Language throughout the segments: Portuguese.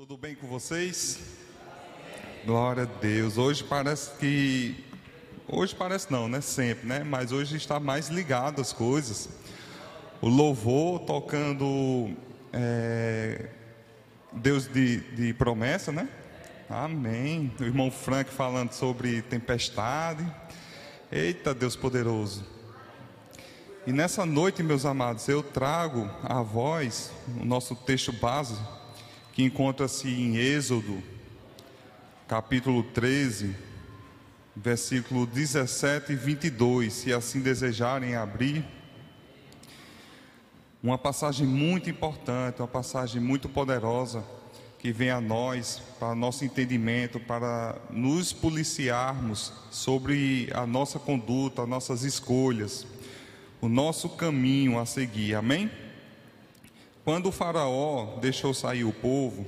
Tudo bem com vocês? Glória a Deus. Hoje parece que. Hoje parece não, né? Sempre, né? Mas hoje está mais ligado às coisas. O louvor tocando é, Deus de, de promessa, né? Amém. O irmão Frank falando sobre tempestade. Eita, Deus poderoso. E nessa noite, meus amados, eu trago a voz o nosso texto base que encontra-se em Êxodo, capítulo 13, versículo 17 e 22, se assim desejarem abrir. Uma passagem muito importante, uma passagem muito poderosa que vem a nós para nosso entendimento, para nos policiarmos sobre a nossa conduta, as nossas escolhas, o nosso caminho a seguir. Amém? Quando o Faraó deixou sair o povo,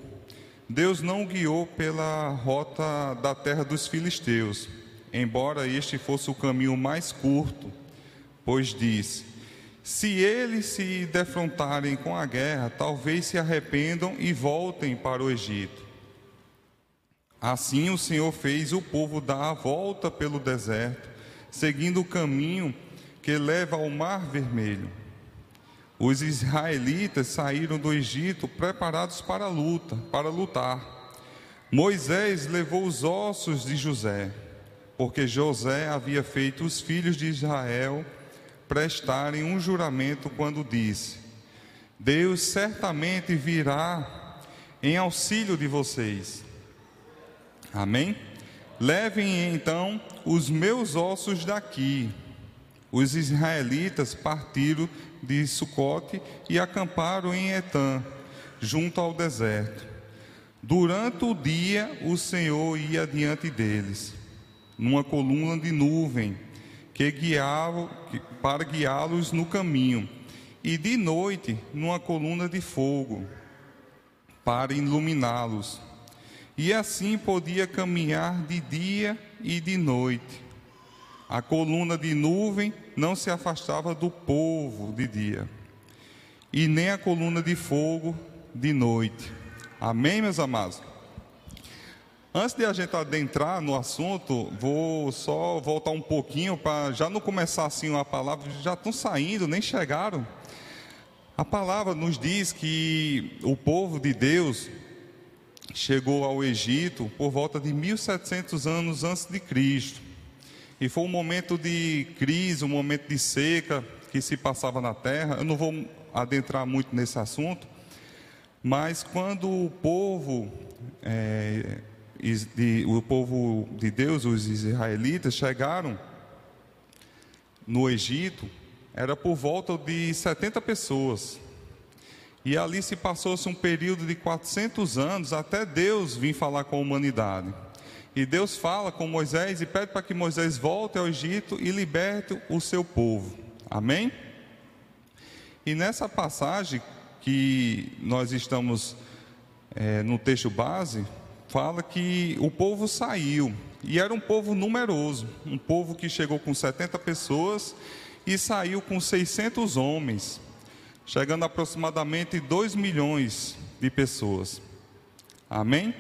Deus não guiou pela rota da terra dos filisteus, embora este fosse o caminho mais curto, pois disse: Se eles se defrontarem com a guerra, talvez se arrependam e voltem para o Egito. Assim o Senhor fez o povo dar a volta pelo deserto, seguindo o caminho que leva ao Mar Vermelho. Os israelitas saíram do Egito preparados para a luta, para lutar. Moisés levou os ossos de José, porque José havia feito os filhos de Israel prestarem um juramento quando disse: Deus certamente virá em auxílio de vocês. Amém? Levem então os meus ossos daqui. Os israelitas partiram de Sucote e acamparam em Etã, junto ao deserto. Durante o dia, o Senhor ia diante deles, numa coluna de nuvem, que guiava para guiá-los no caminho, e de noite, numa coluna de fogo, para iluminá-los. E assim podia caminhar de dia e de noite. A coluna de nuvem não se afastava do povo de dia, e nem a coluna de fogo de noite. Amém, meus amados? Antes de a gente adentrar no assunto, vou só voltar um pouquinho para já não começar assim uma palavra, já estão saindo, nem chegaram. A palavra nos diz que o povo de Deus chegou ao Egito por volta de 1700 anos antes de Cristo. E foi um momento de crise, um momento de seca que se passava na terra. Eu não vou adentrar muito nesse assunto, mas quando o povo, é, de, o povo de Deus, os israelitas, chegaram no Egito, era por volta de 70 pessoas. E ali se passou-se um período de 400 anos até Deus vir falar com a humanidade. E Deus fala com Moisés e pede para que Moisés volte ao Egito e liberte o seu povo. Amém? E nessa passagem que nós estamos é, no texto base, fala que o povo saiu. E era um povo numeroso, um povo que chegou com 70 pessoas e saiu com 600 homens, chegando aproximadamente 2 milhões de pessoas. Amém?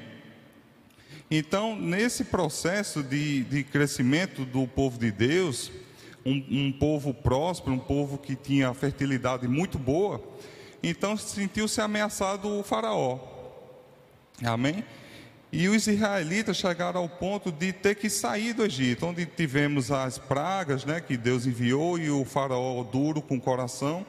Então, nesse processo de, de crescimento do povo de Deus, um, um, povo próspero, um povo que tinha fertilidade muito boa, então sentiu-se ameaçado o Faraó. Amém? E os israelitas chegaram ao ponto de ter que sair do Egito, onde tivemos as pragas né, que Deus enviou e o Faraó duro com o coração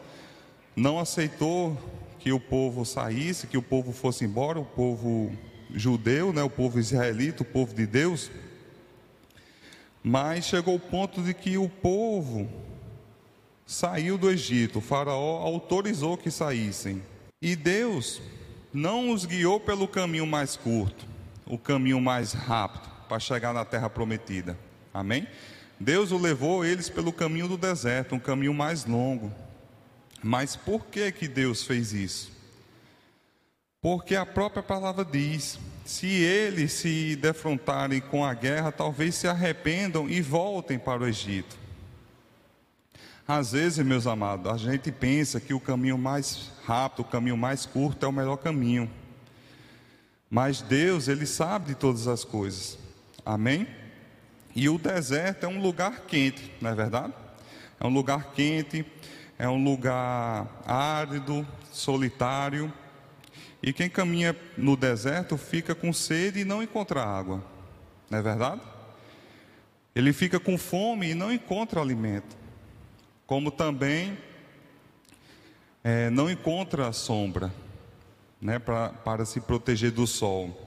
não aceitou que o povo saísse, que o povo fosse embora, o povo judeu, né, o povo israelita, o povo de Deus, mas chegou o ponto de que o povo saiu do Egito, o faraó autorizou que saíssem. E Deus não os guiou pelo caminho mais curto, o caminho mais rápido para chegar na terra prometida. Amém? Deus o levou eles pelo caminho do deserto, um caminho mais longo. Mas por que que Deus fez isso? Porque a própria palavra diz: se eles se defrontarem com a guerra, talvez se arrependam e voltem para o Egito. Às vezes, meus amados, a gente pensa que o caminho mais rápido, o caminho mais curto é o melhor caminho. Mas Deus, ele sabe de todas as coisas. Amém? E o deserto é um lugar quente, não é verdade? É um lugar quente, é um lugar árido, solitário. E quem caminha no deserto fica com sede e não encontra água, não é verdade? Ele fica com fome e não encontra alimento, como também é, não encontra sombra né, pra, para se proteger do sol.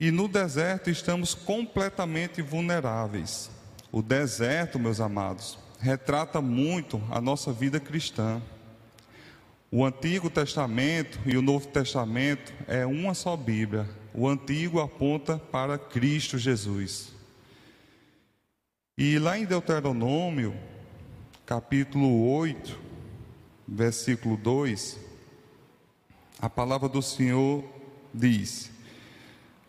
E no deserto estamos completamente vulneráveis. O deserto, meus amados, retrata muito a nossa vida cristã. O Antigo Testamento e o Novo Testamento é uma só Bíblia. O Antigo aponta para Cristo Jesus. E lá em Deuteronômio, capítulo 8, versículo 2, a palavra do Senhor diz: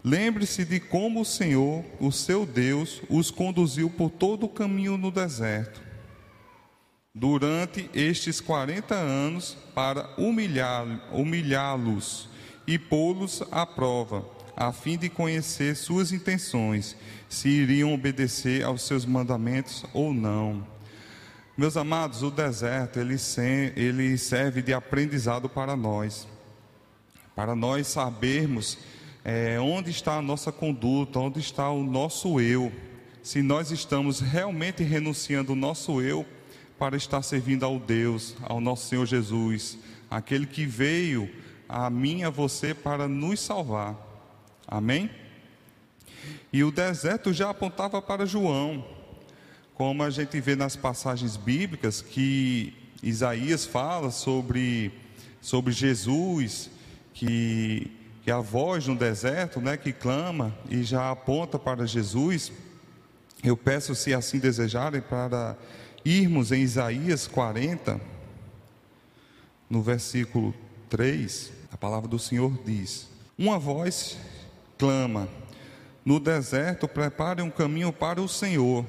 Lembre-se de como o Senhor, o seu Deus, os conduziu por todo o caminho no deserto, durante estes 40 anos, para humilhá-los e pô-los à prova, a fim de conhecer suas intenções, se iriam obedecer aos seus mandamentos ou não. Meus amados, o deserto ele, serve de aprendizado para nós, para nós sabermos é, onde está a nossa conduta, onde está o nosso eu, se nós estamos realmente renunciando o nosso eu para estar servindo ao Deus, ao nosso Senhor Jesus, aquele que veio a mim a você para nos salvar. Amém? E o deserto já apontava para João, como a gente vê nas passagens bíblicas que Isaías fala sobre, sobre Jesus, que que é a voz no deserto, né, que clama e já aponta para Jesus. Eu peço, se assim desejarem, para irmos em Isaías 40, no versículo 3, a palavra do Senhor diz: Uma voz clama, no deserto preparem um caminho para o Senhor,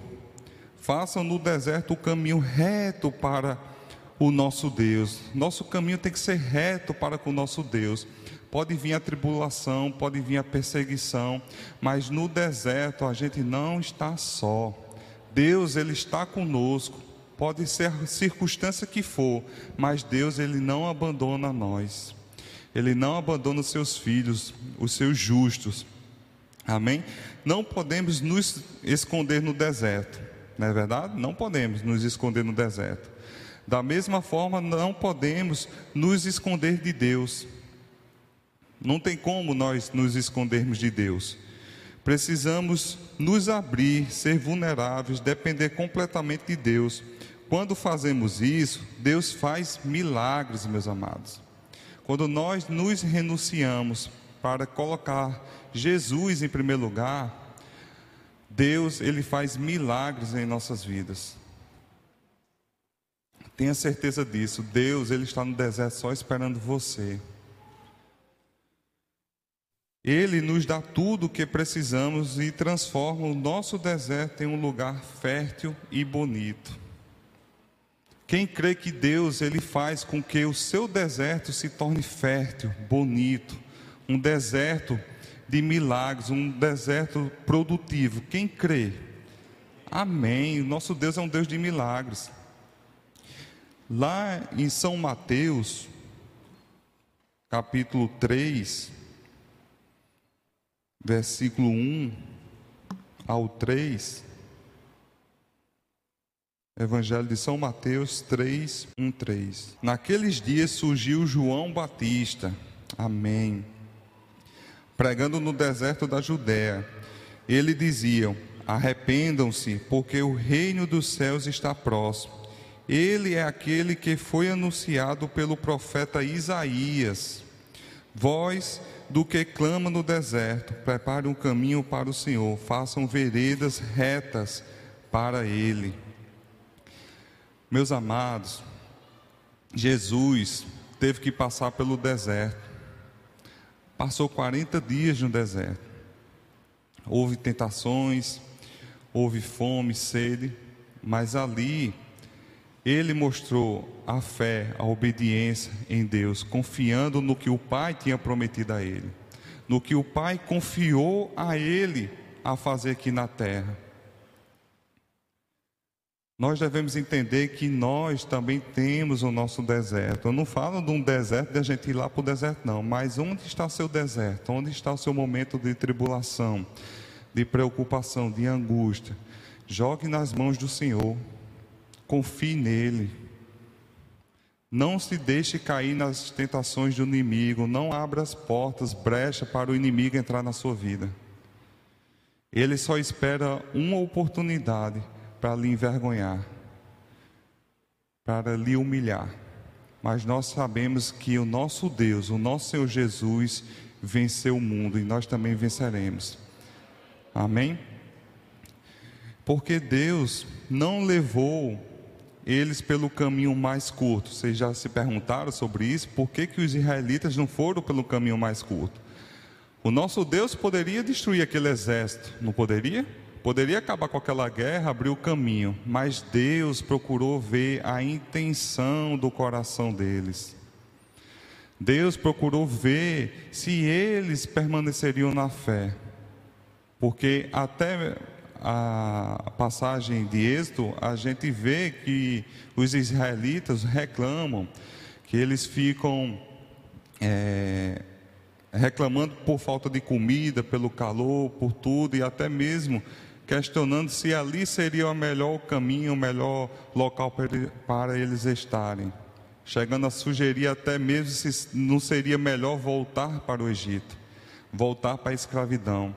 façam no deserto o caminho reto para o nosso Deus. Nosso caminho tem que ser reto para com o nosso Deus. Pode vir a tribulação, pode vir a perseguição, mas no deserto a gente não está só. Deus ele está conosco. Pode ser a circunstância que for, mas Deus ele não abandona nós. Ele não abandona os seus filhos, os seus justos. Amém? Não podemos nos esconder no deserto. Não é verdade? Não podemos nos esconder no deserto. Da mesma forma, não podemos nos esconder de Deus. Não tem como nós nos escondermos de Deus. Precisamos nos abrir, ser vulneráveis, depender completamente de Deus. Quando fazemos isso, Deus faz milagres, meus amados. Quando nós nos renunciamos para colocar Jesus em primeiro lugar, Deus ele faz milagres em nossas vidas. Tenha certeza disso. Deus ele está no deserto só esperando você. Ele nos dá tudo o que precisamos e transforma o nosso deserto em um lugar fértil e bonito. Quem crê que Deus ele faz com que o seu deserto se torne fértil, bonito, um deserto de milagres, um deserto produtivo. Quem crê? Amém. O nosso Deus é um Deus de milagres. Lá em São Mateus, capítulo 3, versículo 1 ao 3. Evangelho de São Mateus 3, 1, 3. Naqueles dias surgiu João Batista, amém, pregando no deserto da Judéia. Ele dizia: Arrependam-se, porque o reino dos céus está próximo. Ele é aquele que foi anunciado pelo profeta Isaías. Vós do que clama no deserto, prepare um caminho para o Senhor, façam veredas retas para Ele. Meus amados, Jesus teve que passar pelo deserto, passou 40 dias no deserto, houve tentações, houve fome, sede, mas ali ele mostrou a fé, a obediência em Deus, confiando no que o Pai tinha prometido a ele, no que o Pai confiou a ele a fazer aqui na terra. Nós devemos entender que nós também temos o nosso deserto. Eu não falo de um deserto de a gente ir lá para o deserto, não. Mas onde está o seu deserto? Onde está o seu momento de tribulação, de preocupação, de angústia? Jogue nas mãos do Senhor. Confie nele. Não se deixe cair nas tentações do inimigo. Não abra as portas, brecha para o inimigo entrar na sua vida. Ele só espera uma oportunidade para lhe envergonhar, para lhe humilhar. Mas nós sabemos que o nosso Deus, o nosso Senhor Jesus, venceu o mundo e nós também venceremos. Amém? Porque Deus não levou eles pelo caminho mais curto. Vocês já se perguntaram sobre isso? Por que, que os israelitas não foram pelo caminho mais curto? O nosso Deus poderia destruir aquele exército, não poderia? Poderia acabar com aquela guerra, abrir o caminho, mas Deus procurou ver a intenção do coração deles. Deus procurou ver se eles permaneceriam na fé. Porque até a passagem de Êxodo, a gente vê que os israelitas reclamam, que eles ficam é, reclamando por falta de comida, pelo calor, por tudo, e até mesmo questionando se ali seria o melhor caminho, o melhor local para eles estarem, chegando a sugerir até mesmo se não seria melhor voltar para o Egito, voltar para a escravidão.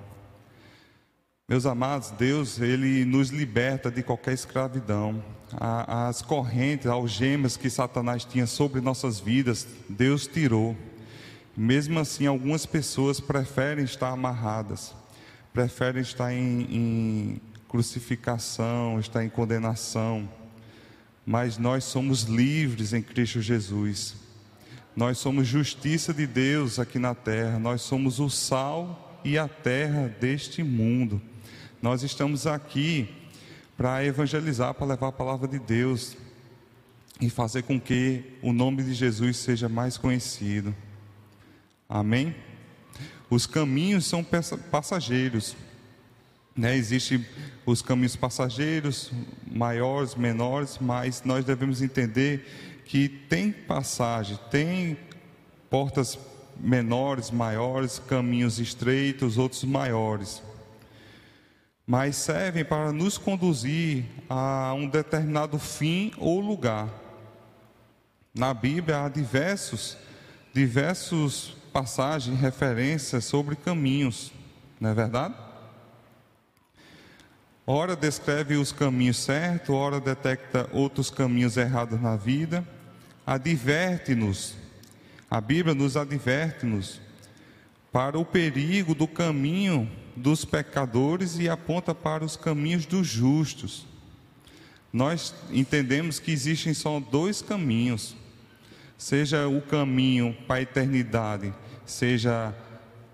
Meus amados, Deus, Ele nos liberta de qualquer escravidão. As correntes, algemas que Satanás tinha sobre nossas vidas, Deus tirou. Mesmo assim, algumas pessoas preferem estar amarradas preferem estar em, em crucificação, estar em condenação, mas nós somos livres em Cristo Jesus. Nós somos justiça de Deus aqui na terra, nós somos o sal e a terra deste mundo. Nós estamos aqui para evangelizar, para levar a palavra de Deus e fazer com que o nome de Jesus seja mais conhecido. Amém? Os caminhos são passageiros. Né? Existem os caminhos passageiros, maiores, menores, mas nós devemos entender que tem passagem, tem portas menores, maiores, caminhos estreitos, outros maiores. Mas servem para nos conduzir a um determinado fim ou lugar. Na Bíblia há diversos, diversos passagem, referência sobre caminhos, não é verdade? Ora descreve os caminhos certos, ora detecta outros caminhos errados na vida, adverte-nos, a Bíblia nos adverte-nos para o perigo do caminho dos pecadores e aponta para os caminhos dos justos. Nós entendemos que existem só dois caminhos, seja o caminho para a eternidade, seja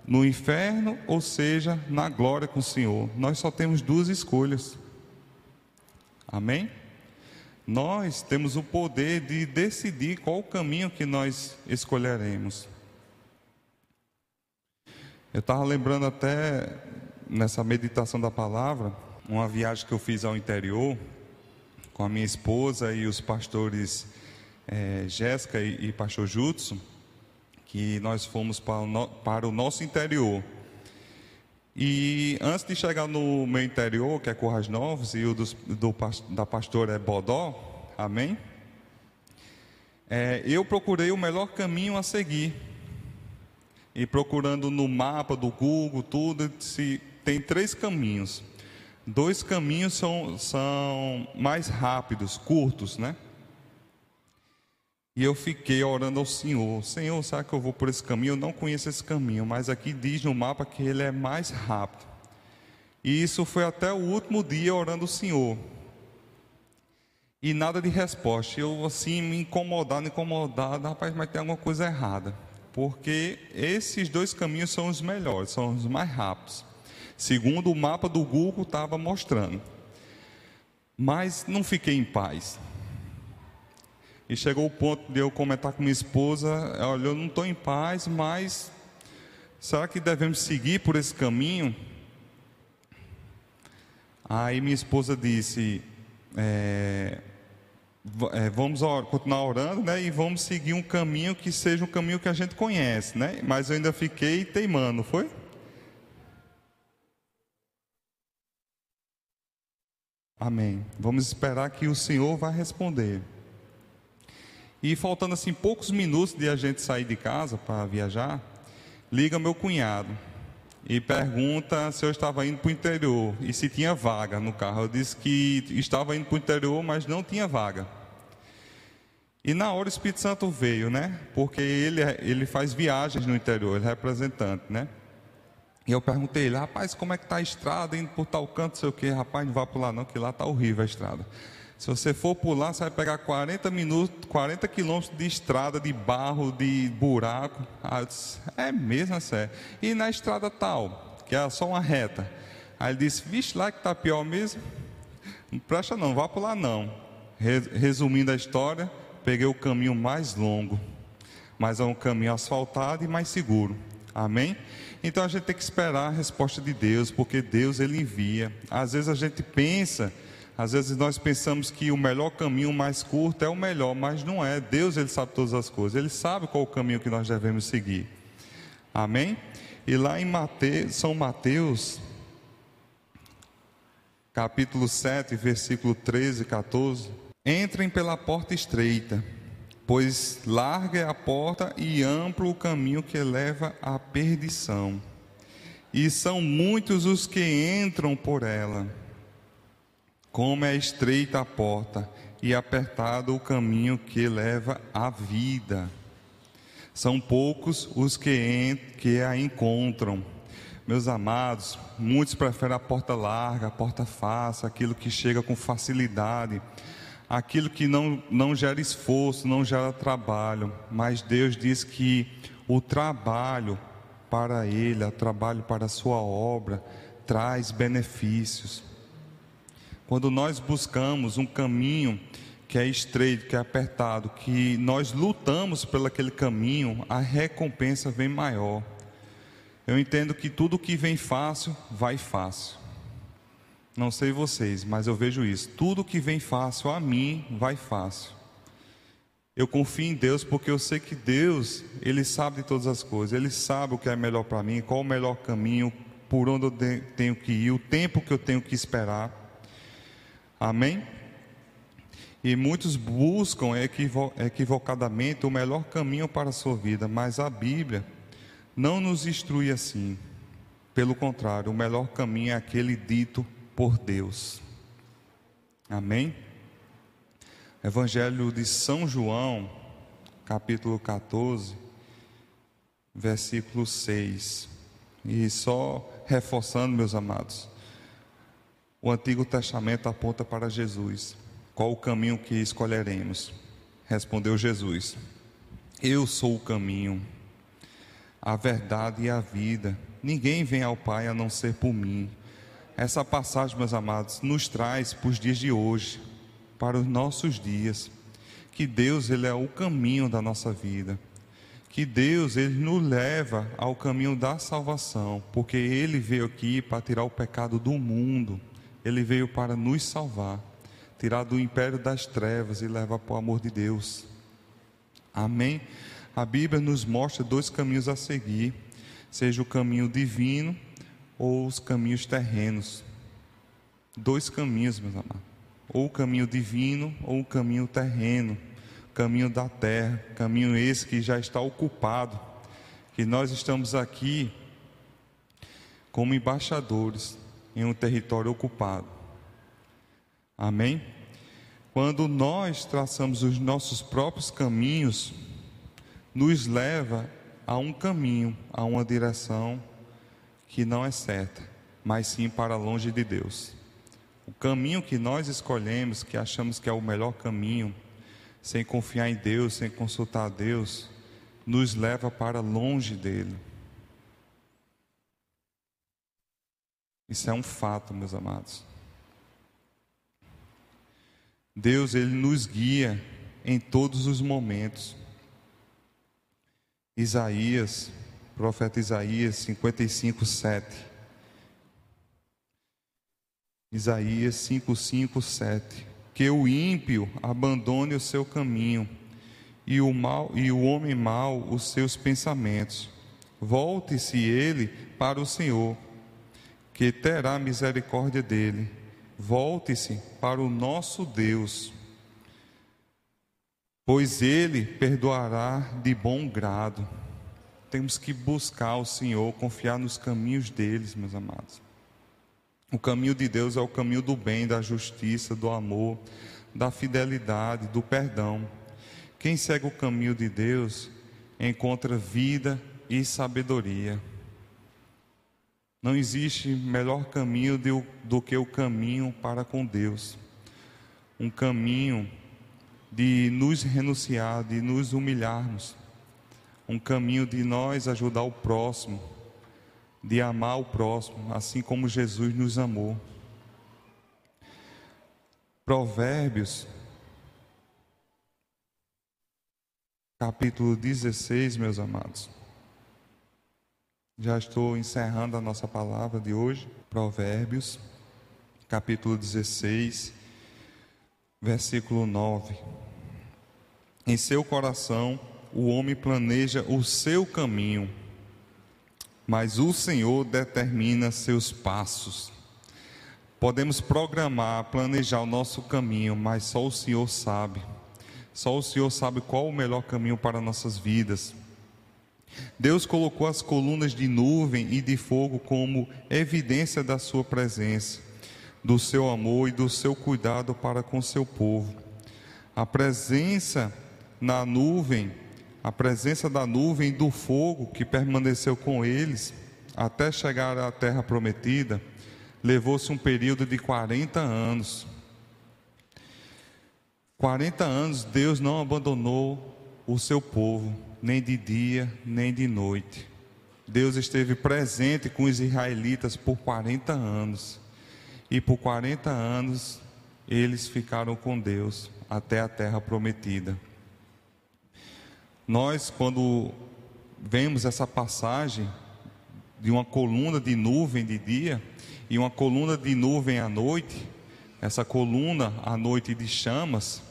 no inferno ou seja na glória com o Senhor. Nós só temos duas escolhas. Amém? Nós temos o poder de decidir qual o caminho que nós escolheremos. Eu estava lembrando até nessa meditação da palavra, uma viagem que eu fiz ao interior com a minha esposa e os pastores é, Jéssica e, e pastor Jutsu, que nós fomos para o, no, para o nosso interior. E antes de chegar no meu interior, que é Corras Novos, e o do, da pastora é Bodó, amém? É, eu procurei o melhor caminho a seguir. E procurando no mapa do Google, tudo, se tem três caminhos. Dois caminhos são, são mais rápidos, curtos, né? E eu fiquei orando ao Senhor: Senhor, será que eu vou por esse caminho? Eu não conheço esse caminho, mas aqui diz no mapa que ele é mais rápido. E isso foi até o último dia orando ao Senhor. E nada de resposta. Eu assim me incomodado, incomodado, rapaz, mas tem alguma coisa errada. Porque esses dois caminhos são os melhores, são os mais rápidos. Segundo o mapa do Google estava mostrando. Mas não fiquei em paz E chegou o ponto de eu comentar com minha esposa: olha, eu não estou em paz, mas será que devemos seguir por esse caminho? Aí minha esposa disse: é, é, vamos continuar orando, né? E vamos seguir um caminho que seja um caminho que a gente conhece, né? Mas eu ainda fiquei teimando, foi? Amém. Vamos esperar que o Senhor vai responder. E faltando assim poucos minutos de a gente sair de casa para viajar, liga meu cunhado e pergunta se eu estava indo para o interior e se tinha vaga no carro. Eu disse que estava indo para o interior, mas não tinha vaga. E na hora o Espírito Santo veio, né? Porque ele, ele faz viagens no interior, ele é representante, né? E eu perguntei ele, rapaz, como é que está a estrada, indo por tal canto, sei o quê. Rapaz, não vá por lá não, que lá está horrível a estrada. Se você for pular, você vai pegar 40 minutos, 40 quilômetros de estrada, de barro, de buraco. Ah, disse, é mesmo, é E na estrada tal, que é só uma reta. Aí ele disse, vixe, lá que está pior mesmo. Não presta não, vá lá não. Resumindo a história, peguei o caminho mais longo, mas é um caminho asfaltado e mais seguro. Amém? Então a gente tem que esperar a resposta de Deus, porque Deus ele envia. Às vezes a gente pensa às vezes nós pensamos que o melhor caminho mais curto é o melhor, mas não é. Deus ele sabe todas as coisas. Ele sabe qual o caminho que nós devemos seguir. Amém? E lá em Mateus, São Mateus, capítulo 7, versículo 13 e 14, entrem pela porta estreita, pois larga é a porta e amplo o caminho que leva à perdição. E são muitos os que entram por ela como é estreita a porta e apertado o caminho que leva à vida. São poucos os que, que a encontram. Meus amados, muitos preferem a porta larga, a porta fácil, aquilo que chega com facilidade, aquilo que não, não gera esforço, não gera trabalho. Mas Deus diz que o trabalho para Ele, o trabalho para a Sua obra, traz benefícios. Quando nós buscamos um caminho que é estreito, que é apertado, que nós lutamos pelo aquele caminho, a recompensa vem maior. Eu entendo que tudo que vem fácil, vai fácil. Não sei vocês, mas eu vejo isso. Tudo que vem fácil a mim, vai fácil. Eu confio em Deus porque eu sei que Deus, Ele sabe de todas as coisas. Ele sabe o que é melhor para mim, qual o melhor caminho, por onde eu tenho que ir, o tempo que eu tenho que esperar. Amém? E muitos buscam equivocadamente o melhor caminho para a sua vida, mas a Bíblia não nos instrui assim. Pelo contrário, o melhor caminho é aquele dito por Deus. Amém? Evangelho de São João, capítulo 14, versículo 6. E só reforçando, meus amados, o Antigo Testamento aponta para Jesus. Qual o caminho que escolheremos? Respondeu Jesus: Eu sou o caminho, a verdade e a vida. Ninguém vem ao Pai a não ser por mim. Essa passagem, meus amados, nos traz para os dias de hoje, para os nossos dias, que Deus ele é o caminho da nossa vida, que Deus ele nos leva ao caminho da salvação, porque Ele veio aqui para tirar o pecado do mundo. Ele veio para nos salvar, tirar do império das trevas e levar para o amor de Deus. Amém? A Bíblia nos mostra dois caminhos a seguir, seja o caminho divino ou os caminhos terrenos. Dois caminhos, meus amados. Ou o caminho divino ou o caminho terreno, caminho da terra, caminho esse que já está ocupado, que nós estamos aqui como embaixadores em um território ocupado. Amém? Quando nós traçamos os nossos próprios caminhos, nos leva a um caminho, a uma direção que não é certa, mas sim para longe de Deus. O caminho que nós escolhemos, que achamos que é o melhor caminho, sem confiar em Deus, sem consultar a Deus, nos leva para longe dele. Isso é um fato, meus amados. Deus, Ele nos guia em todos os momentos. Isaías, profeta Isaías 55, 7. Isaías 55, 7. Que o ímpio abandone o seu caminho e o mal e o homem mau os seus pensamentos. Volte-se ele para o Senhor, que terá misericórdia dele. Volte-se para o nosso Deus, pois ele perdoará de bom grado. Temos que buscar o Senhor, confiar nos caminhos deles, meus amados. O caminho de Deus é o caminho do bem, da justiça, do amor, da fidelidade, do perdão. Quem segue o caminho de Deus encontra vida e sabedoria. Não existe melhor caminho do que o caminho para com Deus. Um caminho de nos renunciar, de nos humilharmos. Um caminho de nós ajudar o próximo, de amar o próximo, assim como Jesus nos amou. Provérbios, capítulo 16, meus amados. Já estou encerrando a nossa palavra de hoje. Provérbios, capítulo 16, versículo 9. Em seu coração o homem planeja o seu caminho, mas o Senhor determina seus passos. Podemos programar, planejar o nosso caminho, mas só o Senhor sabe. Só o Senhor sabe qual o melhor caminho para nossas vidas. Deus colocou as colunas de nuvem e de fogo como evidência da sua presença, do seu amor e do seu cuidado para com seu povo. A presença na nuvem, a presença da nuvem e do fogo que permaneceu com eles até chegar à terra prometida, levou-se um período de 40 anos. 40 anos Deus não abandonou o seu povo, nem de dia, nem de noite. Deus esteve presente com os israelitas por 40 anos. E por 40 anos eles ficaram com Deus até a terra prometida. Nós, quando vemos essa passagem de uma coluna de nuvem de dia e uma coluna de nuvem à noite, essa coluna à noite de chamas,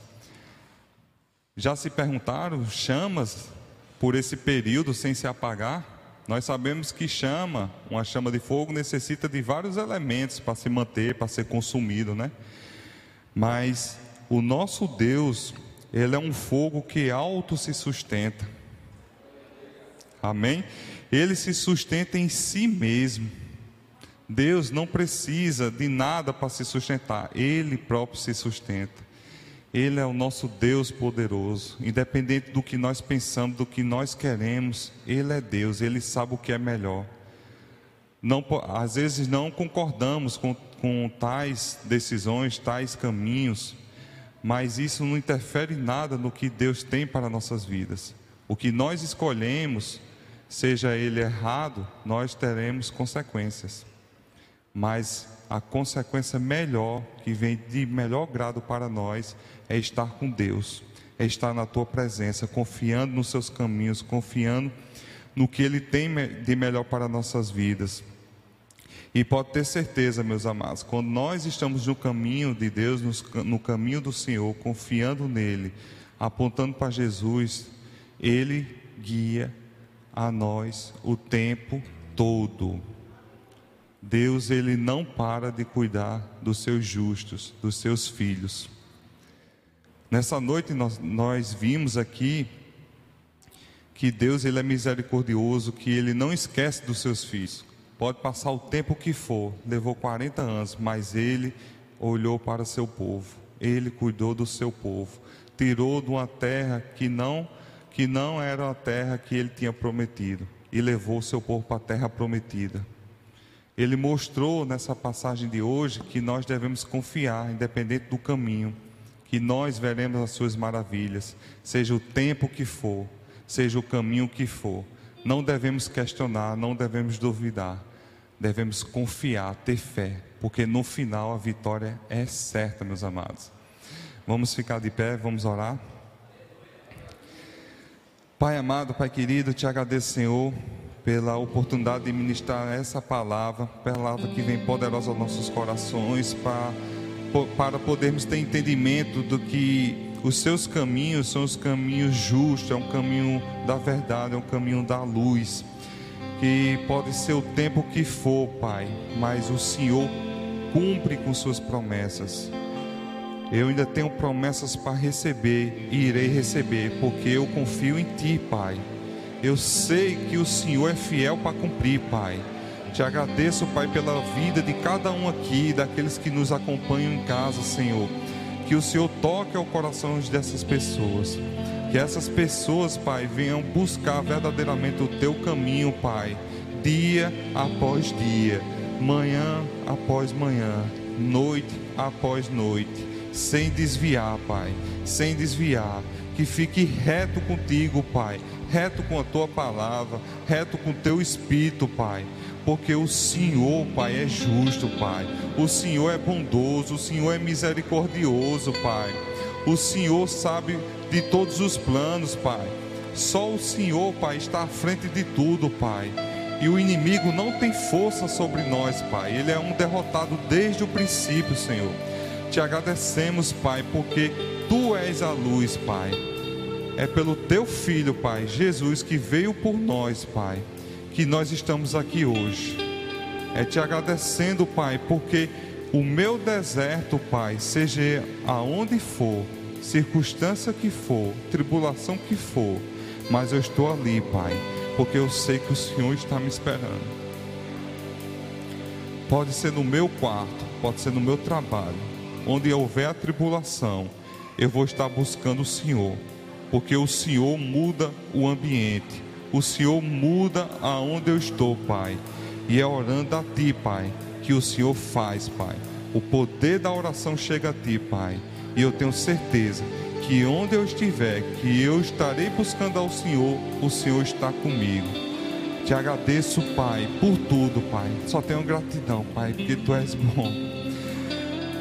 já se perguntaram, chamas por esse período sem se apagar? Nós sabemos que chama, uma chama de fogo necessita de vários elementos para se manter, para ser consumido, né? Mas o nosso Deus, ele é um fogo que alto se sustenta. Amém? Ele se sustenta em si mesmo. Deus não precisa de nada para se sustentar, ele próprio se sustenta. Ele é o nosso Deus poderoso, independente do que nós pensamos, do que nós queremos, Ele é Deus, Ele sabe o que é melhor. Não, às vezes não concordamos com, com tais decisões, tais caminhos, mas isso não interfere nada no que Deus tem para nossas vidas. O que nós escolhemos, seja ele errado, nós teremos consequências. Mas a consequência melhor, que vem de melhor grado para nós, é estar com Deus, é estar na tua presença, confiando nos seus caminhos, confiando no que Ele tem de melhor para nossas vidas. E pode ter certeza, meus amados, quando nós estamos no caminho de Deus, no caminho do Senhor, confiando nele, apontando para Jesus, Ele guia a nós o tempo todo. Deus, Ele não para de cuidar dos seus justos, dos seus filhos. Nessa noite nós, nós vimos aqui que Deus ele é misericordioso, que ele não esquece dos seus filhos. Pode passar o tempo que for, levou 40 anos, mas ele olhou para seu povo. Ele cuidou do seu povo, tirou de uma terra que não que não era a terra que ele tinha prometido e levou seu povo para a terra prometida. Ele mostrou nessa passagem de hoje que nós devemos confiar, independente do caminho que nós veremos as suas maravilhas, seja o tempo que for, seja o caminho que for. Não devemos questionar, não devemos duvidar, devemos confiar, ter fé, porque no final a vitória é certa, meus amados. Vamos ficar de pé, vamos orar. Pai amado, Pai querido, te agradeço, Senhor, pela oportunidade de ministrar essa palavra, palavra que vem poderosa aos nossos corações, para, para podermos ter entendimento do que os seus caminhos são os caminhos justos, é um caminho da verdade, é um caminho da luz. Que pode ser o tempo que for, Pai, mas o Senhor cumpre com suas promessas. Eu ainda tenho promessas para receber e irei receber, porque eu confio em Ti, Pai. Eu sei que o Senhor é fiel para cumprir, Pai. Te agradeço, Pai, pela vida de cada um aqui, daqueles que nos acompanham em casa, Senhor. Que o Senhor toque ao coração dessas pessoas. Que essas pessoas, Pai, venham buscar verdadeiramente o Teu caminho, Pai, dia após dia, manhã após manhã, noite após noite sem desviar, Pai, sem desviar. Que fique reto contigo, Pai, reto com a tua palavra, reto com o teu espírito, Pai. Porque o Senhor, Pai, é justo, Pai. O Senhor é bondoso, o Senhor é misericordioso, Pai. O Senhor sabe de todos os planos, Pai. Só o Senhor, Pai, está à frente de tudo, Pai. E o inimigo não tem força sobre nós, Pai. Ele é um derrotado desde o princípio, Senhor. Te agradecemos, Pai, porque tu és a luz, Pai. É pelo teu filho, Pai, Jesus, que veio por nós, Pai, que nós estamos aqui hoje. É te agradecendo, Pai, porque o meu deserto, Pai, seja aonde for, circunstância que for, tribulação que for, mas eu estou ali, Pai, porque eu sei que o Senhor está me esperando. Pode ser no meu quarto, pode ser no meu trabalho, onde houver tribulação, eu vou estar buscando o Senhor, porque o Senhor muda o ambiente, o Senhor muda aonde eu estou, Pai, e é orando a Ti, Pai, que o Senhor faz, Pai. O poder da oração chega a Ti, Pai, e eu tenho certeza que onde eu estiver, que eu estarei buscando ao Senhor, o Senhor está comigo. Te agradeço, Pai, por tudo, Pai. Só tenho gratidão, Pai, porque Tu és bom.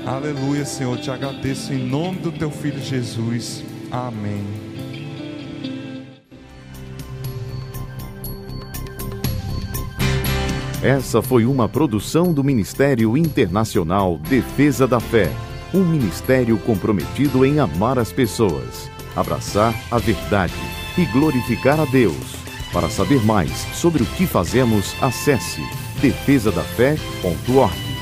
Aleluia, Senhor. Te agradeço em nome do teu filho Jesus. Amém. Essa foi uma produção do Ministério Internacional Defesa da Fé, um ministério comprometido em amar as pessoas, abraçar a verdade e glorificar a Deus. Para saber mais sobre o que fazemos, acesse defesadafé.org.